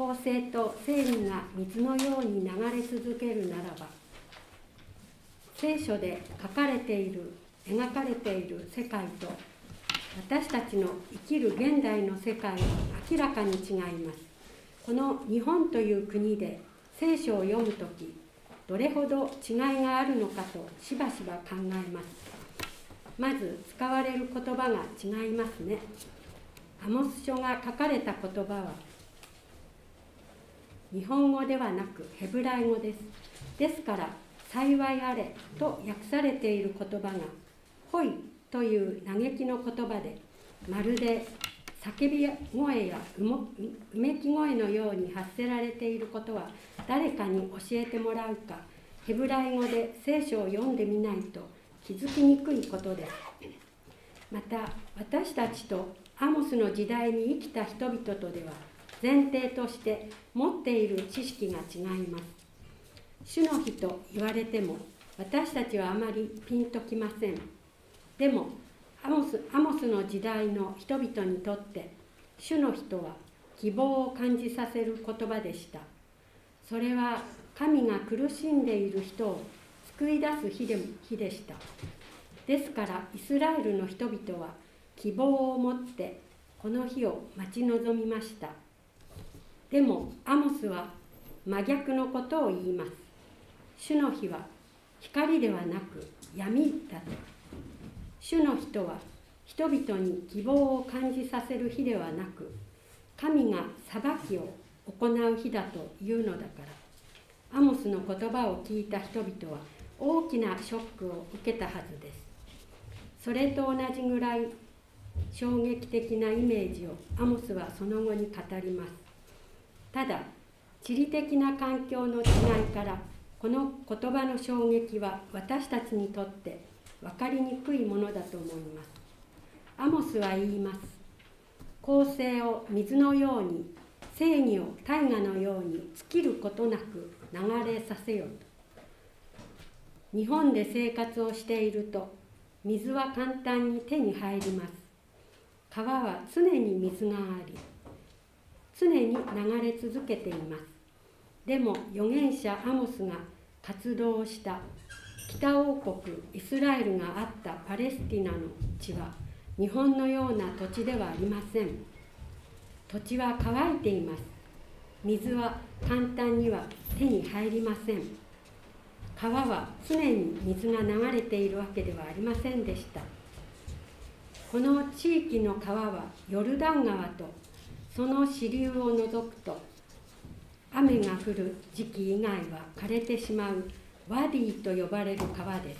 公正と正義が水のように流れ続けるならば聖書で書かれている描かれている世界と私たちの生きる現代の世界は明らかに違います。この日本という国で聖書を読む時どれほど違いがあるのかとしばしば考えます。まず使われる言葉が違いますね。アモス書が書かれた言葉は日本語ではなくヘブライ語です。ですから幸いあれと訳されている言葉がほいという嘆きの言葉でまるで叫び声やうめき声のように発せられていることは誰かに教えてもらうかヘブライ語で聖書を読んでみないと気づきにくいことです。また私たちとアモスの時代に生きた人々とでは前提として持っている知識が違います。主の日と言われても私たちはあまりピンときません。でもアモスアモスの時代の人々にとって主の人は希望を感じさせる言葉でした。それは神が苦しんでいる人を救い出す日で日でした。ですからイスラエルの人々は希望を持ってこの日を待ち望みました。でもアモスは真逆のことを言います。主の日は光ではなく闇だと主の人は人々に希望を感じさせる日ではなく神が裁きを行う日だというのだから。アモスの言葉を聞いた人々は大きなショックを受けたはずです。それと同じぐらい衝撃的なイメージをアモスはその後に語ります。ただ地理的な環境の違いからこの言葉の衝撃は私たちにとって分かりにくいものだと思います。アモスは言います。公正を水のように正義を大河のように尽きることなく流れさせよと。日本で生活をしていると水は簡単に手に入ります。川は常に水があり常に流れ続けています。でも預言者アモスが活動した北王国イスラエルがあったパレスティナの地は日本のような土地ではありません。土地は乾いています。水は簡単には手に入りません。川は常に水が流れているわけではありませんでした。この地域の川はヨルダン川とその支流を除くと雨が降る時期以外は枯れてしまうワディと呼ばれる川です。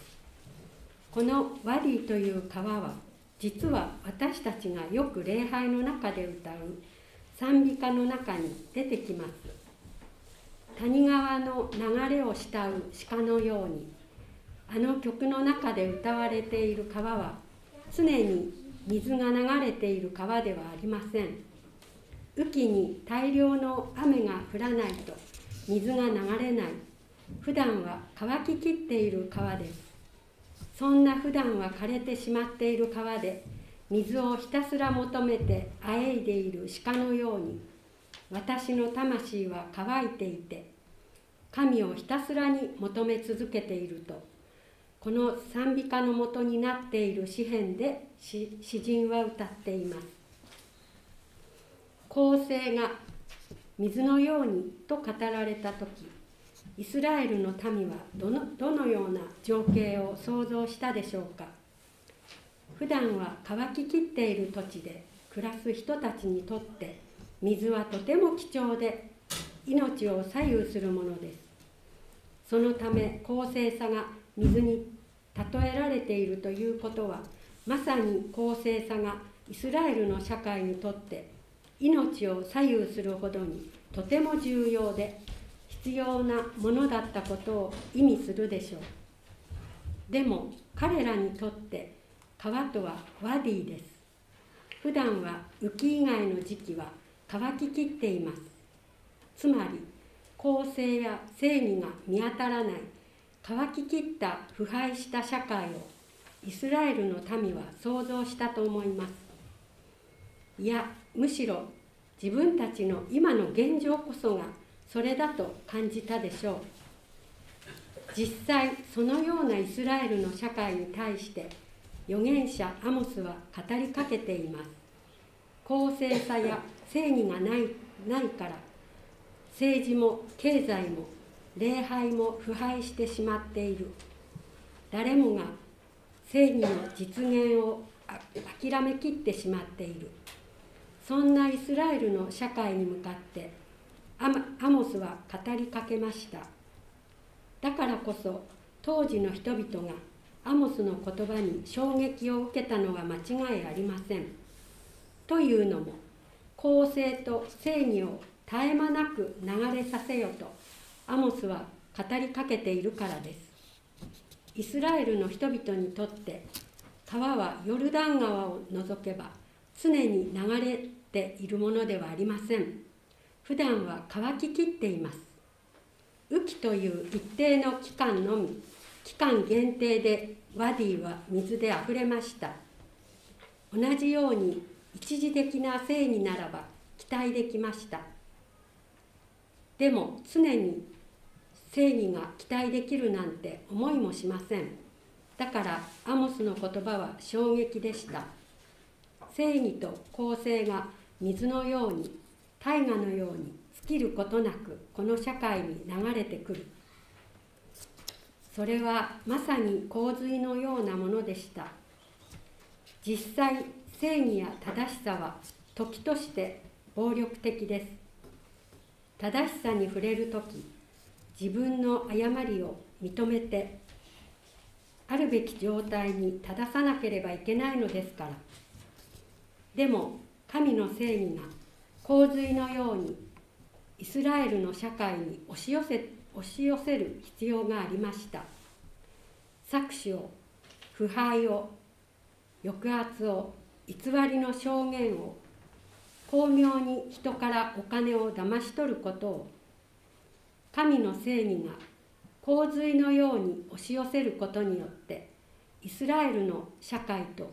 このワディという川は実は私たちがよく礼拝の中で歌う賛美歌の中に出てきます。谷川の流れを慕う鹿のようにあの曲の中で歌われている川は常に水が流れている川ではありません。雨季に大量の雨が降らないと水が流れない。普段は乾ききっている川です。そんな普段は枯れてしまっている川で水をひたすら求めてあえいでいる鹿のように私の魂は乾いていて神をひたすらに求め続けているとこの賛美歌のもとになっている詩篇で詩人は歌っています。公正が水のようにと語られた時イスラエルの民はどのどのような情景を想像したでしょうか？普段は乾ききっている土地で暮らす人たちにとって水はとても貴重で命を左右するものです。そのため公正さが水に例えられているということはまさに公正さがイスラエルの社会にとって命を左右するほどにとても重要で必要なものだったことを意味するでしょう。でも彼らにとって川とはワディです。普段は雨季以外の時期は乾ききっています。つまり公正や正義が見当たらない乾ききった腐敗した社会をイスラエルの民は想像したと思います。いやむしろ自分たちの今の現状こそがそれだと感じたでしょう。実際そのようなイスラエルの社会に対して預言者アモスは語りかけています。公正さや正義がないないから政治も経済も礼拝も腐敗してしまっている。誰もが正義の実現を諦めきってしまっている。そんなイスラエルの社会に向かってアモスは語りかけました。だからこそ当時の人々がアモスの言葉に衝撃を受けたのは間違いありません。というのも公正と正義を絶え間なく流れさせよとアモスは語りかけているからです。イスラエルの人々にとって川はヨルダン川を除けば常に流れているものではありません。普段は乾ききっています。雨季という一定の期間のみ期間限定でワディは水であふれました。同じように一時的な正義ならば期待できました。でも常に正義が期待できるなんて思いもしません。だからアモスの言葉は衝撃でした。正義と公正が水のように大河のように尽きることなくこの社会に流れてくる。それはまさに洪水のようなものでした。実際正義や正しさは時として暴力的です。正しさに触れる時自分の誤りを認めてあるべき状態に正さなければいけないのですから。でも神の正義が洪水のようにイスラエルの社会に押し寄せ押し寄せる必要がありました。搾取を腐敗を抑圧を偽りの証言を巧妙に人からお金を騙し取ることを神の正義が洪水のように押し寄せることによってイスラエルの社会と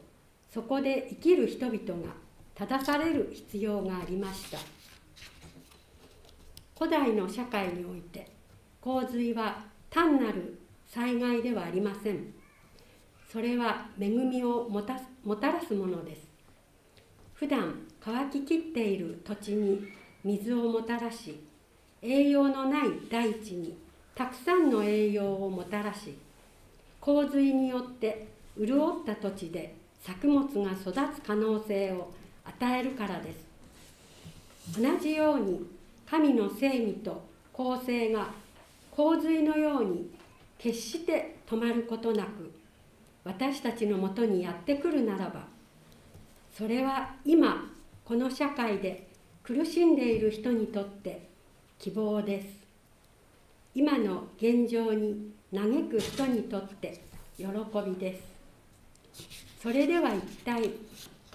そこで生きる人々が正される必要がありました。古代の社会において洪水は単なる災害ではありません。それは恵みをもたもたらすものです。普段乾ききっている土地に水をもたらし栄養のない大地にたくさんの栄養をもたらし洪水によって潤った土地で作物が育つ可能性を与えるからです。同じように神の正義と公正が洪水のように決して止まることなく私たちのもとにやってくるならばそれは今この社会で苦しんでいる人にとって希望です。今の現状に嘆く人にとって喜びです。それでは一体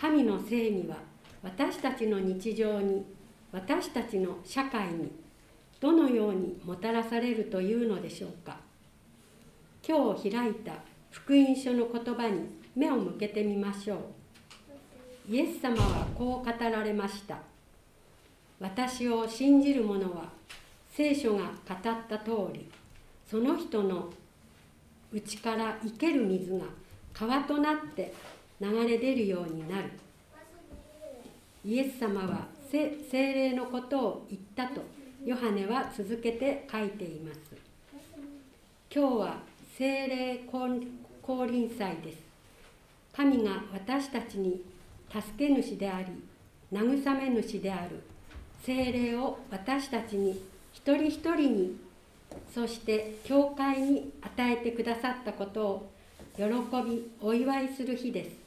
神の正義は私たちの日常に私たちの社会にどのようにもたらされるというのでしょうか。今日開いた福音書の言葉に目を向けてみましょう。イエス様はこう語られました。私を信じる者は聖書が語った通りその人の内から生ける水が川となって流れ出るようになる。イエス様は精霊のことを言ったとヨハネは続けて書いています。今日は精霊降臨祭です。神が私たちに助け主であり慰め主である。精霊を私たちに一人一人にそして教会に与えてくださったことを喜びお祝いする日です。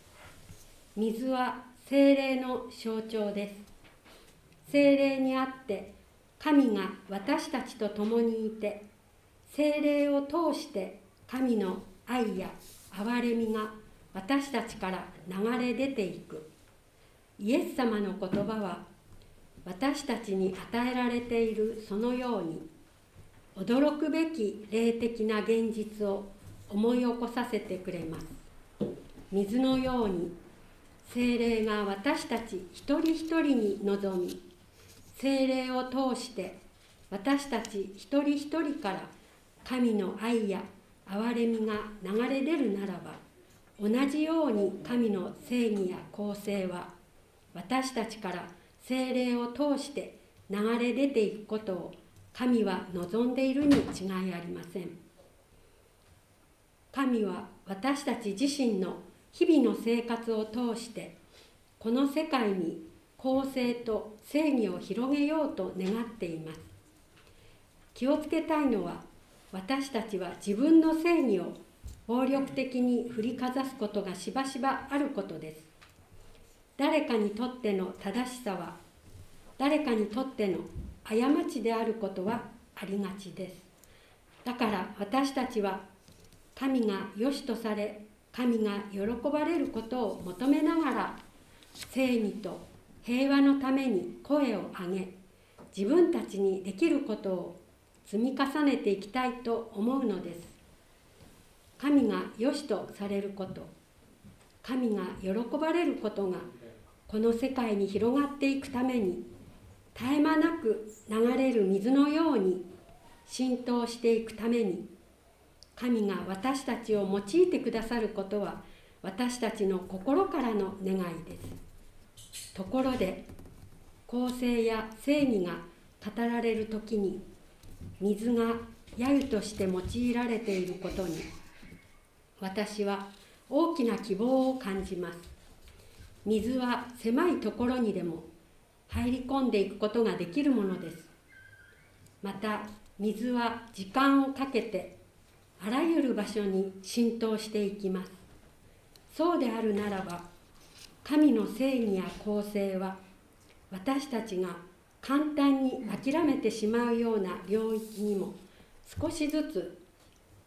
水は精霊の象徴です。精霊にあって神が私たちと共にいて精霊を通して神の愛や憐れみが私たちから流れ出ていく。イエス様の言葉は私たちに与えられているそのように驚くべき霊的な現実を思い起こさせてくれます。水のように精霊が私たち一人一人に臨み精霊を通して私たち一人一人から神の愛や憐れみが流れ出るならば同じように神の正義や公正は私たちから精霊を通して流れ出ていくことを神は望んでいるに違いありません。神は私たち自身の日々の生活を通してこの世界に公正と正義を広げようと願っています。気をつけたいのは私たちは自分の正義を暴力的に振りかざすことがしばしばあることです。誰かにとっての正しさは誰かにとっての過ちであることはありがちです。だから私たちは神が良しとされ神が喜ばれることを求めながら正義と平和のために声を上げ自分たちにできることを積み重ねていきたいと思うのです。神が良しとされること神が喜ばれることがこの世界に広がっていくために絶え間なく流れる水のように浸透していくために神が私たちを用いてくださることは私たちの心からの願いです。ところで公正や正義が語られる時に水が揶揄として用いられていることに私は大きな希望を感じます。水は狭いところにでも入り込んでいくことができるものです。また水は時間をかけてあらゆる場所に浸透していきます。そうであるならば神の正義や公正は私たちが簡単に諦めてしまうような領域にも少しずつ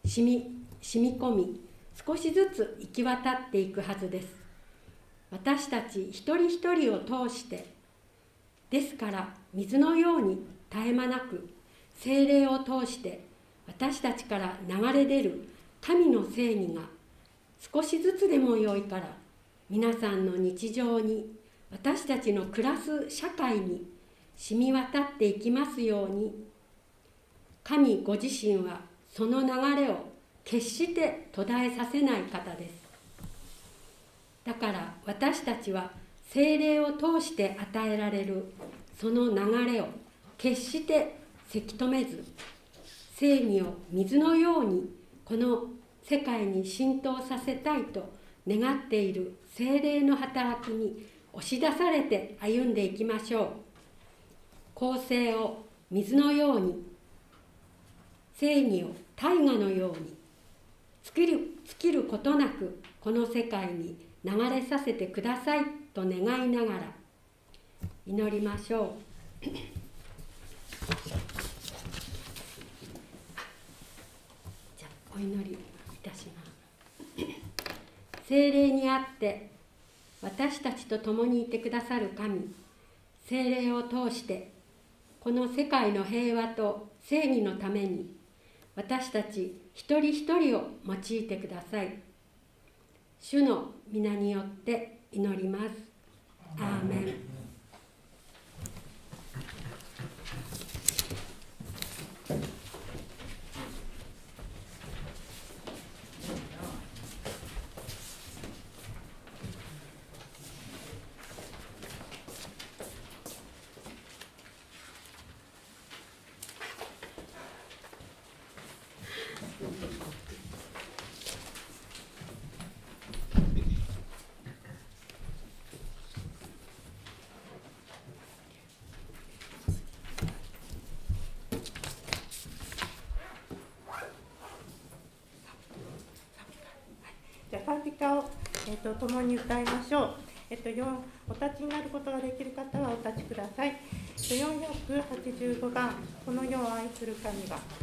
染み染み込み少しずつ行き渡っていくはずです。私たち一人一人を通してですから水のように絶え間なく精霊を通して私たちから流れ出る神の正義が少しずつでも良いから皆さんの日常に私たちの暮らす社会に染み渡っていきますように。神ご自身はその流れを決して途絶えさせない方です。だから私たちは精霊を通して与えられるその流れを決してせき止めず正義を水のようにこの世界に浸透させたいと願っている精霊の働きに押し出されて歩んでいきましょう公正を水のように正義を大河のように尽きる尽きることなくこの世界に流れさせてくださいと願いながら祈りましょう。じゃお祈りいたします。精霊にあって私たちと共にいてくださる神。精霊を通してこの世界の平和と正義のために私たち一人一人を用いてください。主の皆によって祈ります。アーメン。えっと、共に歌いましょう。えっと、4お立ちになることができる方はお立ちください。485番、この世を愛する神は。